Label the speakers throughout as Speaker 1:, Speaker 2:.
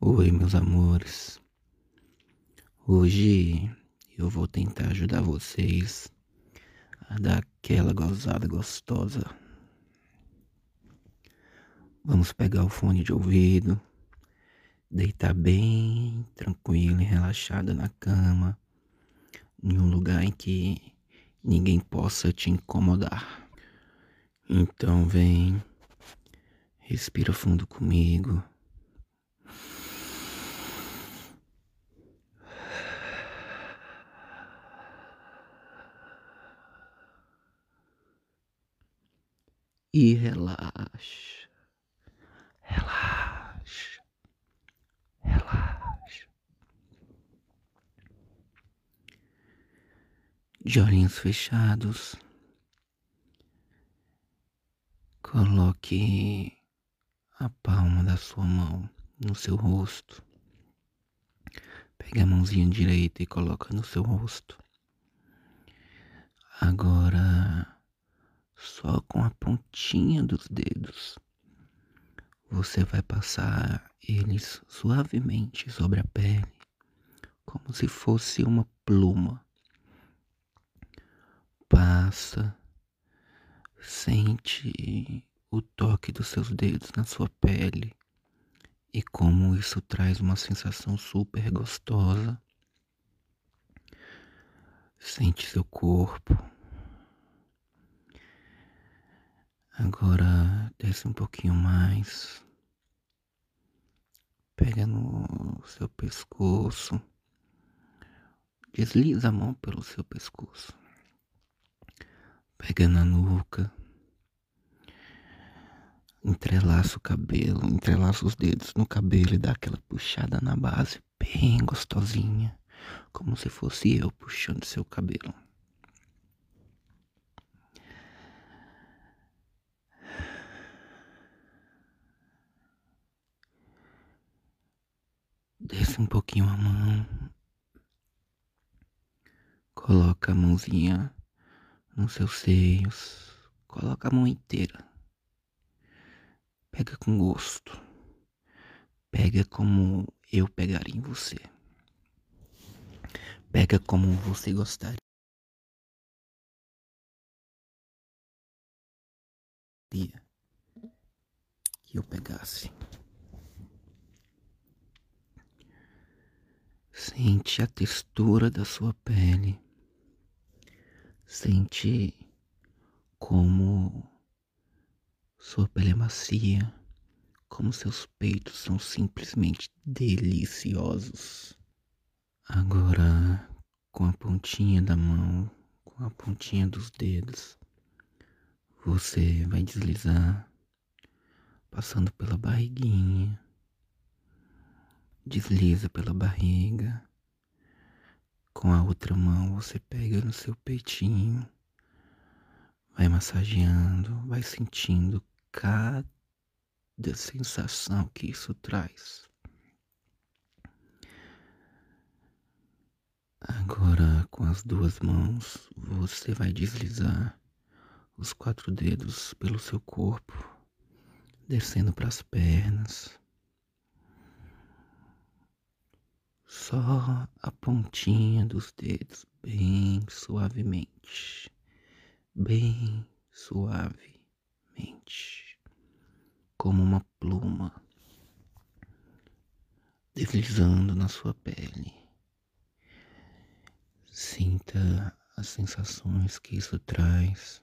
Speaker 1: Oi, meus amores. Hoje eu vou tentar ajudar vocês a dar aquela gozada gostosa. Vamos pegar o fone de ouvido, deitar bem tranquilo e relaxado na cama, em um lugar em que ninguém possa te incomodar. Então vem, respira fundo comigo. E relaxa, relaxa, relaxa. De olhinhos fechados, coloque a palma da sua mão no seu rosto. Pegue a mãozinha direita e coloca no seu rosto. Agora só com a pontinha dos dedos. Você vai passar eles suavemente sobre a pele, como se fosse uma pluma. Passa, sente o toque dos seus dedos na sua pele e como isso traz uma sensação super gostosa. Sente seu corpo Agora desce um pouquinho mais. Pega no seu pescoço. Desliza a mão pelo seu pescoço. Pega na nuca. Entrelaça o cabelo, entrelaça os dedos no cabelo e dá aquela puxada na base bem gostosinha, como se fosse eu puxando seu cabelo. Desce um pouquinho a mão. Coloca a mãozinha nos seus seios. Coloca a mão inteira. Pega com gosto. Pega como eu pegaria em você. Pega como você gostaria. Que eu pegasse. Sente a textura da sua pele. Sente como sua pele é macia, como seus peitos são simplesmente deliciosos. Agora, com a pontinha da mão, com a pontinha dos dedos, você vai deslizar, passando pela barriguinha, desliza pela barriga. Com a outra mão você pega no seu peitinho, vai massageando, vai sentindo cada sensação que isso traz. Agora, com as duas mãos, você vai deslizar os quatro dedos pelo seu corpo, descendo para as pernas, Só a pontinha dos dedos, bem suavemente, bem suavemente, como uma pluma. Deslizando na sua pele. Sinta as sensações que isso traz.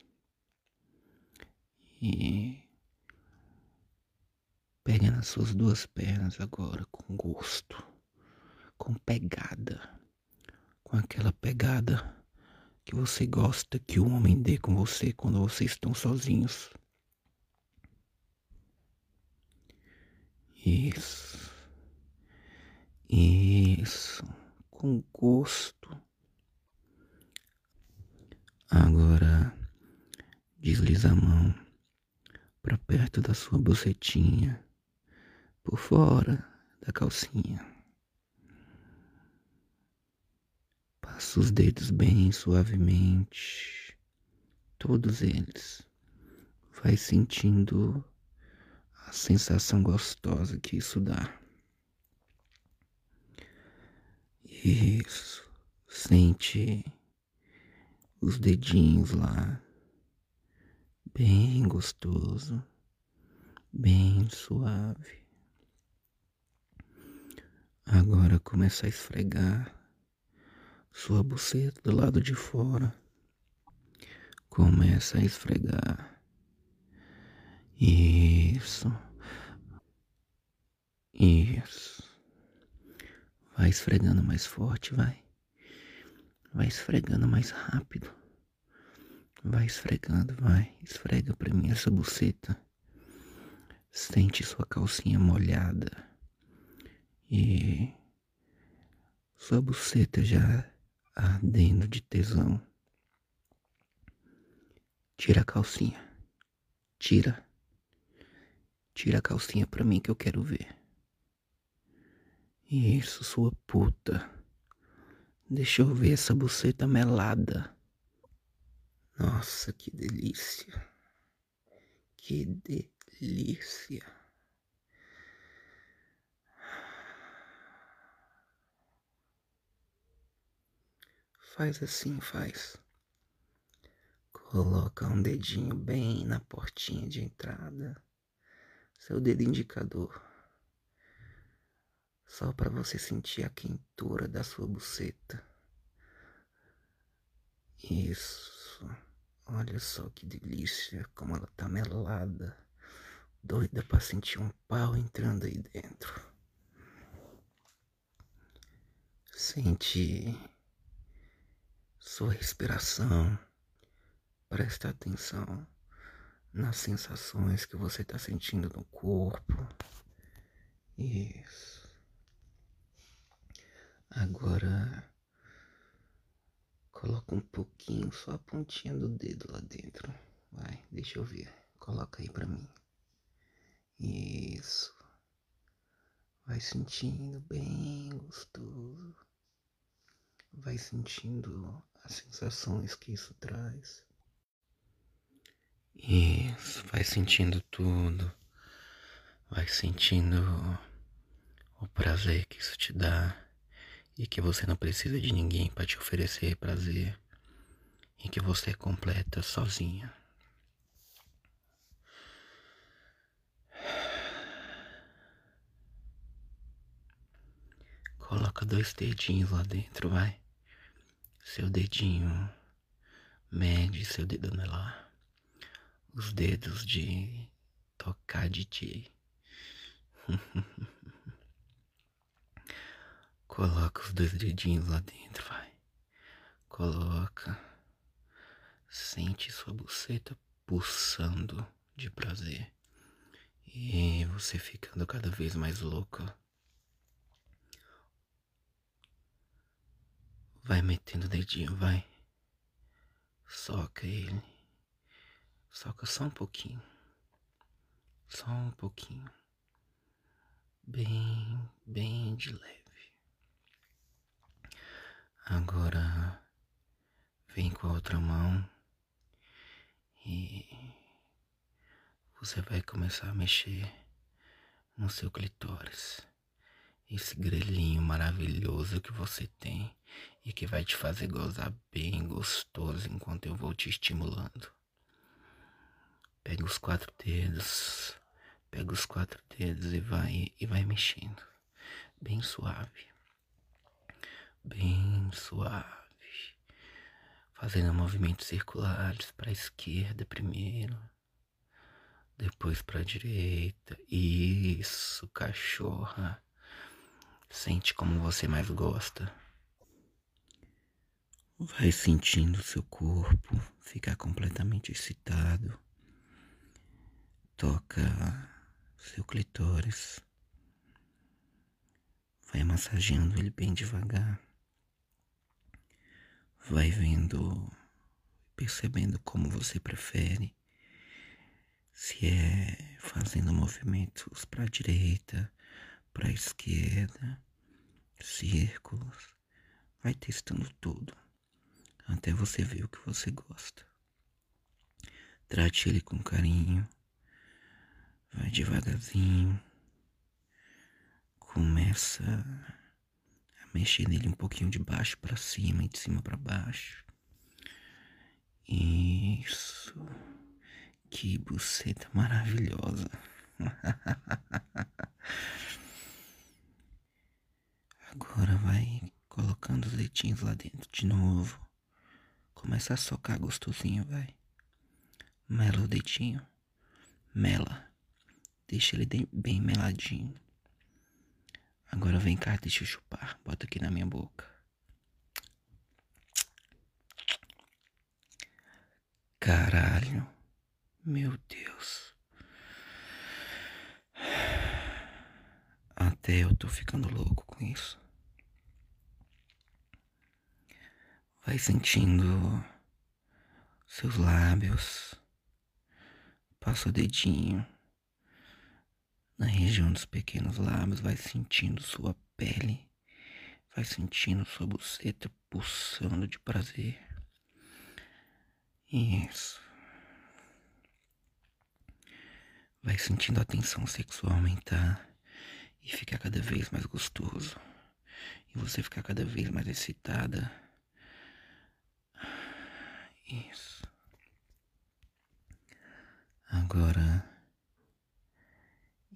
Speaker 1: E pegue nas suas duas pernas agora com gosto com pegada, com aquela pegada que você gosta que o homem dê com você quando vocês estão sozinhos. Isso. Isso. Com gosto. Agora desliza a mão para perto da sua bocetinha, por fora da calcinha. Passa os dedos bem suavemente, todos eles. Vai sentindo a sensação gostosa que isso dá. Isso. Sente os dedinhos lá. Bem gostoso. Bem suave. Agora começa a esfregar sua buceta do lado de fora. Começa a esfregar. Isso. Isso. Vai esfregando mais forte, vai. Vai esfregando mais rápido. Vai esfregando, vai. Esfrega pra mim essa buceta. Sente sua calcinha molhada. E sua buceta já ardendo de tesão. Tira a calcinha. Tira. Tira a calcinha pra mim que eu quero ver. Isso, sua puta. Deixa eu ver essa buceta melada. Nossa, que delícia. Que delícia. Faz assim, faz. Coloca um dedinho bem na portinha de entrada. Seu dedo indicador só para você sentir a quentura da sua buceta. Isso. Olha só que delícia, como ela tá melada. Doida para sentir um pau entrando aí dentro. Sente sua respiração. Presta atenção nas sensações que você está sentindo no corpo. Isso. Agora coloca um pouquinho, só a pontinha do dedo lá dentro. Vai, deixa eu ver. Coloca aí pra mim. Isso. Vai sentindo bem gostoso. Vai sentindo as sensações que isso traz. Isso, vai sentindo tudo. Vai sentindo o prazer que isso te dá e que você não precisa de ninguém para te oferecer prazer e que você é completa sozinha. Coloca dois dedinhos lá dentro, vai. Seu dedinho mede seu dedo lá. Os dedos de tocar de ti. Coloca os dois dedinhos lá dentro, vai. Coloca. Sente sua buceta pulsando de prazer. E você ficando cada vez mais louca. Vai metendo o dedinho, vai. Soca ele. Soca só um pouquinho. Só um pouquinho. Bem, bem de leve. Agora vem com a outra mão e você vai começar a mexer no seu clitóris. Esse grelhinho maravilhoso que você tem e que vai te fazer gozar bem gostoso enquanto eu vou te estimulando. Pega os quatro dedos, pega os quatro dedos e vai e vai mexendo, bem suave bem suave, fazendo movimentos circulares para a esquerda primeiro, depois para a direita. Isso, cachorra. Sente como você mais gosta. Vai sentindo seu corpo ficar completamente excitado. Toca seu clitóris. Vai massageando ele bem devagar vai vendo, percebendo como você prefere. Se é fazendo movimentos para a direita, para a esquerda, círculos, vai testando tudo até você ver o que você gosta. Trate ele com carinho, vai devagarzinho, começa a Mexer nele um pouquinho de baixo para cima e de cima para baixo. Isso. Que buceta maravilhosa. Agora vai colocando os leitinhos lá dentro de novo. Começa a socar gostosinho, vai. Mela o dedinho. Mela. Deixa ele bem meladinho. Agora vem cá, deixa eu chupar. Bota aqui na minha boca. Caralho. Meu Deus. Até eu tô ficando louco com isso. Vai sentindo seus lábios. Passa o dedinho na região dos pequenos lábios, vai sentindo sua pele, vai sentindo sua buceta pulsando de prazer. Isso. Vai sentindo a tensão sexual aumentar e ficar cada vez mais gostoso. E você ficar cada vez mais excitada isso. Agora,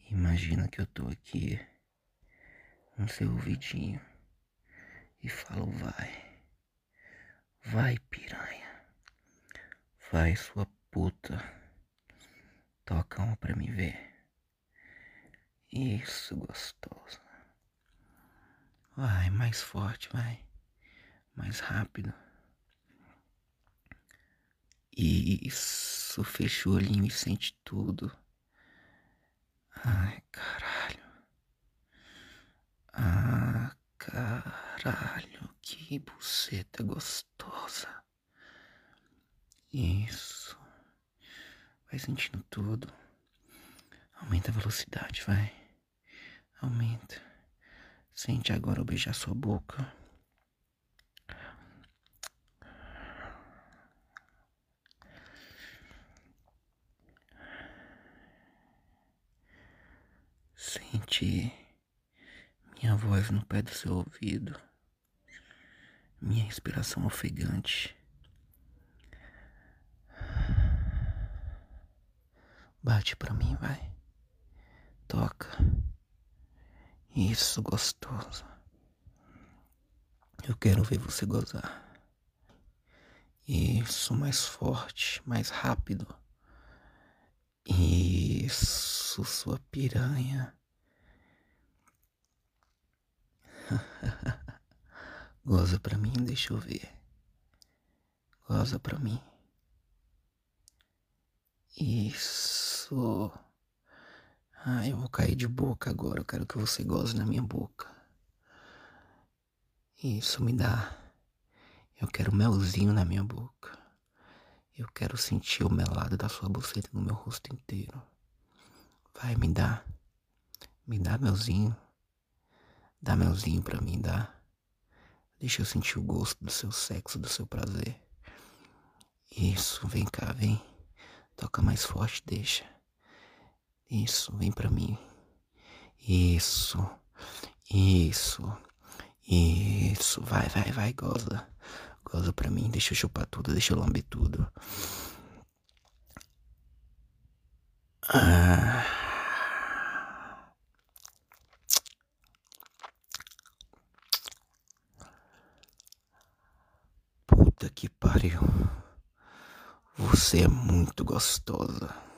Speaker 1: imagina que eu tô aqui no seu ouvidinho e falo: vai, vai, piranha, vai, sua puta, toca uma pra me ver. Isso, gostoso. Vai, mais forte, vai, mais rápido. Isso, fecha o olhinho e sente tudo. Ai, caralho. Ah, caralho, que buceta gostosa. Isso. Vai sentindo tudo. Aumenta a velocidade, vai. Aumenta. Sente agora eu beijar sua boca. Sente minha voz no pé do seu ouvido, minha respiração ofegante. Bate pra mim, vai. Toca. Isso, gostoso. Eu quero ver você gozar. Isso, mais forte, mais rápido. Isso, sua piranha. Goza pra mim, deixa eu ver. Goza pra mim. Isso. Ah, eu vou cair de boca agora. Eu quero que você goze na minha boca. Isso me dá. Eu quero melzinho na minha boca. Eu quero sentir o melado da sua buceta no meu rosto inteiro. Vai, me dá. Me dá melzinho. Dá melzinho pra mim, dá. Deixa eu sentir o gosto do seu sexo, do seu prazer. Isso, vem cá, vem. Toca mais forte, deixa. Isso, vem pra mim. Isso, isso, isso. Vai, vai, vai, goza. Goza pra mim, deixa eu chupar tudo, deixa eu lamber tudo. Ah. Puta que pariu. Você é muito gostosa.